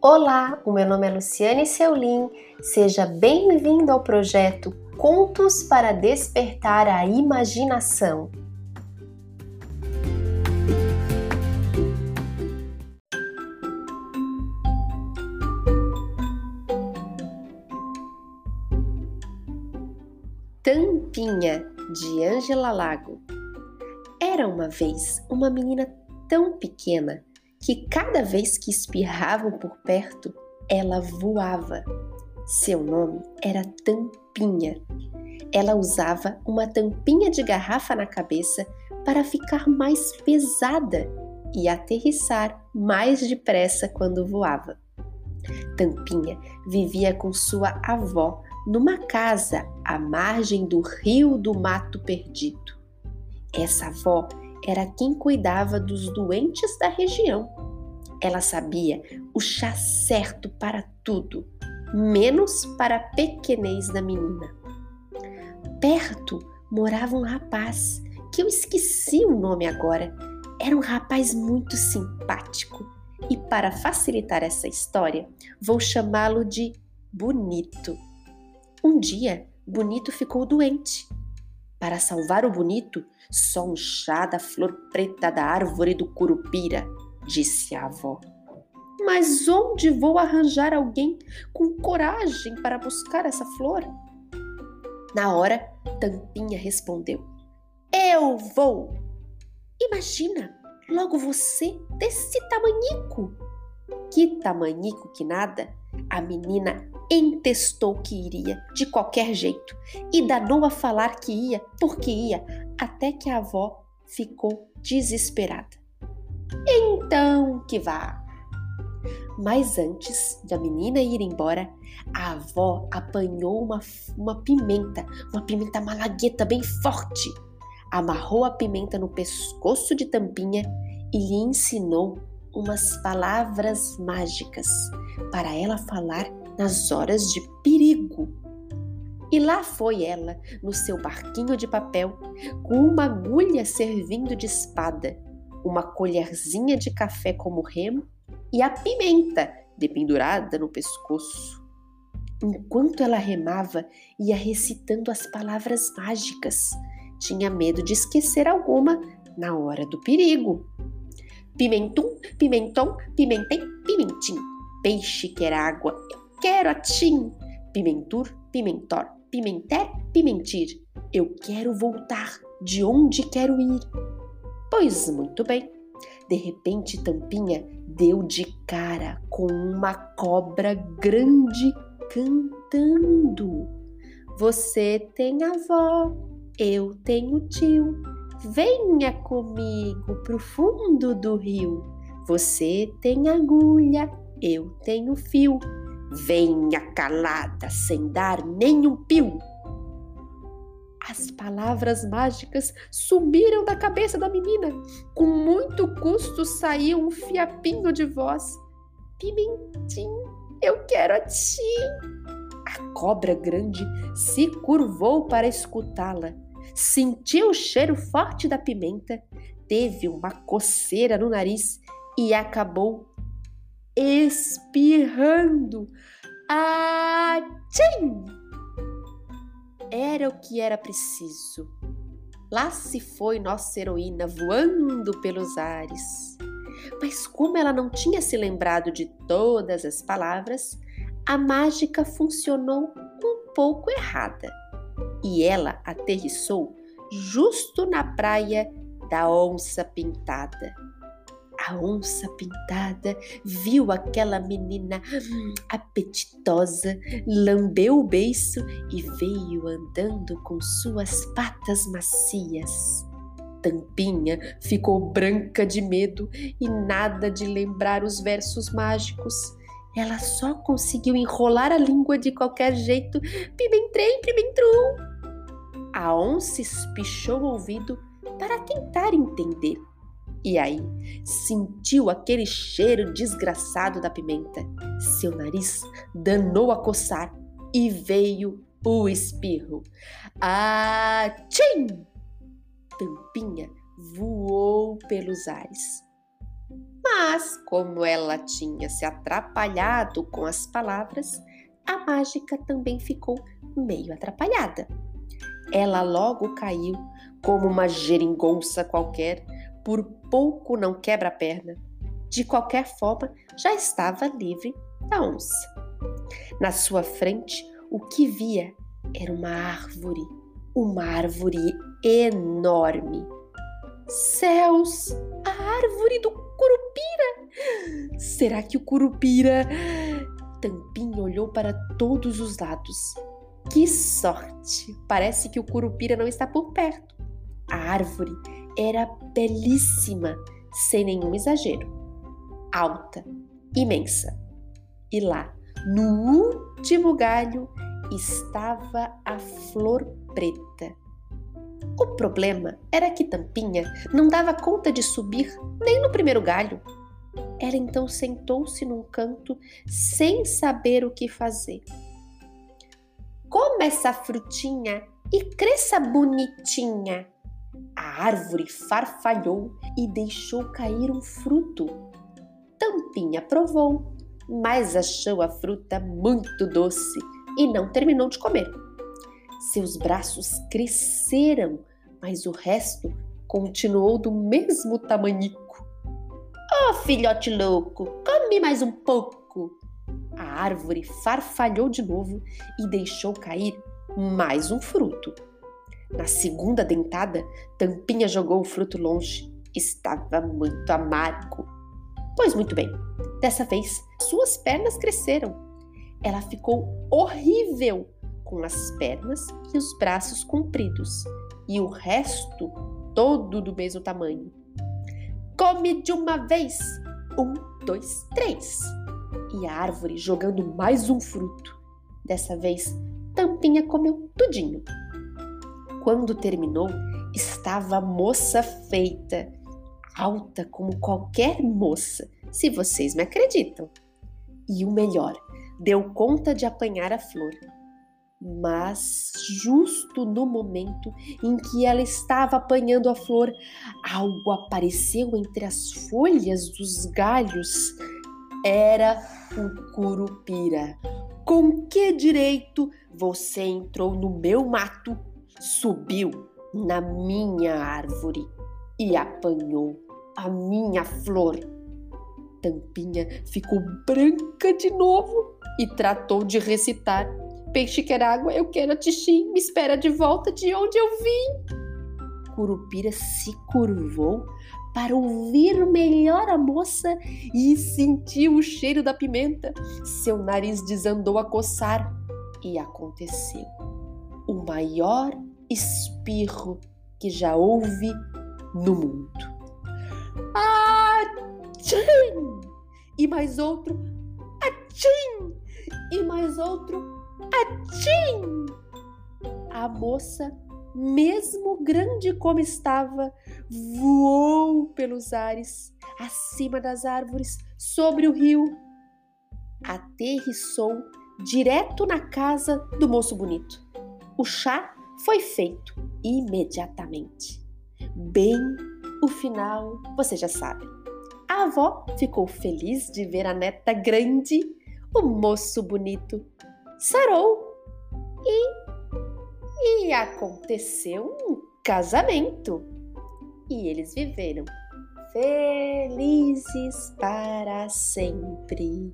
Olá, o meu nome é Luciane Seulin. Seja bem-vindo ao projeto Contos para Despertar a Imaginação. Tampinha, de Ângela Lago. Era uma vez uma menina tão pequena que cada vez que espirravam por perto, ela voava. Seu nome era Tampinha. Ela usava uma tampinha de garrafa na cabeça para ficar mais pesada e aterrissar mais depressa quando voava. Tampinha vivia com sua avó numa casa à margem do rio do Mato Perdido. Essa avó era quem cuidava dos doentes da região. Ela sabia o chá certo para tudo, menos para a pequenez da menina. Perto morava um rapaz, que eu esqueci o nome agora. Era um rapaz muito simpático. E para facilitar essa história, vou chamá-lo de Bonito. Um dia, Bonito ficou doente para salvar o bonito, só um chá da flor preta da árvore do curupira, disse a avó. Mas onde vou arranjar alguém com coragem para buscar essa flor? Na hora, Tampinha respondeu: Eu vou! Imagina, logo você desse tamanhico! Que tamanhico que nada! A menina entestou que iria de qualquer jeito e danou a falar que ia porque ia, até que a avó ficou desesperada. Então que vá! Mas antes da menina ir embora, a avó apanhou uma, uma pimenta, uma pimenta malagueta bem forte. Amarrou a pimenta no pescoço de Tampinha e lhe ensinou umas palavras mágicas para ela falar nas horas de perigo. E lá foi ela, no seu barquinho de papel, com uma agulha servindo de espada, uma colherzinha de café como remo e a pimenta dependurada no pescoço. Enquanto ela remava, ia recitando as palavras mágicas. Tinha medo de esquecer alguma na hora do perigo. Pimentum, pimentom, pimentem, pimentim. Peixe quer água, quero atim. Pimentur, pimentor, pimenté, pimentir. Eu quero voltar de onde quero ir. Pois muito bem. De repente, Tampinha deu de cara com uma cobra grande cantando. Você tem avó, eu tenho tio. Venha comigo pro fundo do rio. Você tem agulha, eu tenho fio. Venha calada, sem dar nenhum pio. As palavras mágicas sumiram da cabeça da menina. Com muito custo saiu um fiapinho de voz. Pimentim, eu quero a ti. A cobra grande se curvou para escutá-la. Sentiu o cheiro forte da pimenta, teve uma coceira no nariz e acabou espirrando. Atchim! Era o que era preciso. Lá se foi nossa heroína voando pelos ares. Mas como ela não tinha se lembrado de todas as palavras, a mágica funcionou um pouco errada. E ela aterrissou justo na praia da onça pintada. A onça pintada viu aquela menina apetitosa, lambeu o beiço e veio andando com suas patas macias. Tampinha ficou branca de medo e nada de lembrar os versos mágicos. Ela só conseguiu enrolar a língua de qualquer jeito. Pimentrem, pimentrum! A onça espichou o ouvido para tentar entender. E aí, sentiu aquele cheiro desgraçado da pimenta. Seu nariz danou a coçar e veio o espirro. Atchim! Tampinha voou pelos ares. Mas, como ela tinha se atrapalhado com as palavras, a mágica também ficou meio atrapalhada. Ela logo caiu como uma geringonça qualquer, por pouco não quebra a perna. De qualquer forma, já estava livre da onça. Na sua frente, o que via era uma árvore, uma árvore enorme. Céus, a árvore do Curupira! Será que o Curupira. Tampinha olhou para todos os lados. Que sorte! Parece que o Curupira não está por perto. A árvore era belíssima, sem nenhum exagero. Alta, imensa. E lá, no último galho, estava a flor preta. O problema era que Tampinha não dava conta de subir nem no primeiro galho. Ela então sentou-se num canto sem saber o que fazer. Coma essa frutinha e cresça bonitinha. A árvore farfalhou e deixou cair um fruto. Tampinha provou, mas achou a fruta muito doce e não terminou de comer. Seus braços cresceram, mas o resto continuou do mesmo tamanhico. Oh, filhote louco, come mais um pouco! A árvore farfalhou de novo e deixou cair mais um fruto. Na segunda dentada, Tampinha jogou o fruto longe. Estava muito amargo. Pois muito bem, dessa vez suas pernas cresceram ela ficou horrível com as pernas e os braços compridos e o resto todo do mesmo tamanho. Come de uma vez! Um, dois, três! E a árvore jogando mais um fruto. Dessa vez, Tampinha comeu tudinho. Quando terminou, estava moça feita, alta como qualquer moça, se vocês me acreditam. E o melhor, deu conta de apanhar a flor. Mas, justo no momento em que ela estava apanhando a flor, algo apareceu entre as folhas dos galhos. Era o curupira. Com que direito você entrou no meu mato, subiu na minha árvore e apanhou a minha flor? Tampinha ficou branca de novo e tratou de recitar: Peixe quer água, eu quero a tixim, me espera de volta de onde eu vim. Curupira se curvou para ouvir melhor a moça e sentiu o cheiro da pimenta. Seu nariz desandou a coçar e aconteceu o maior espirro que já houve no mundo. Ah, tchim! E mais outro, atchim! E mais outro, atchim! A moça, mesmo grande como estava, voou pelos ares, acima das árvores, sobre o rio. Aterrissou direto na casa do moço bonito. O chá foi feito imediatamente. Bem, o final você já sabe. A avó ficou feliz de ver a neta grande, o moço bonito. Sarou e. e aconteceu um casamento. E eles viveram felizes para sempre.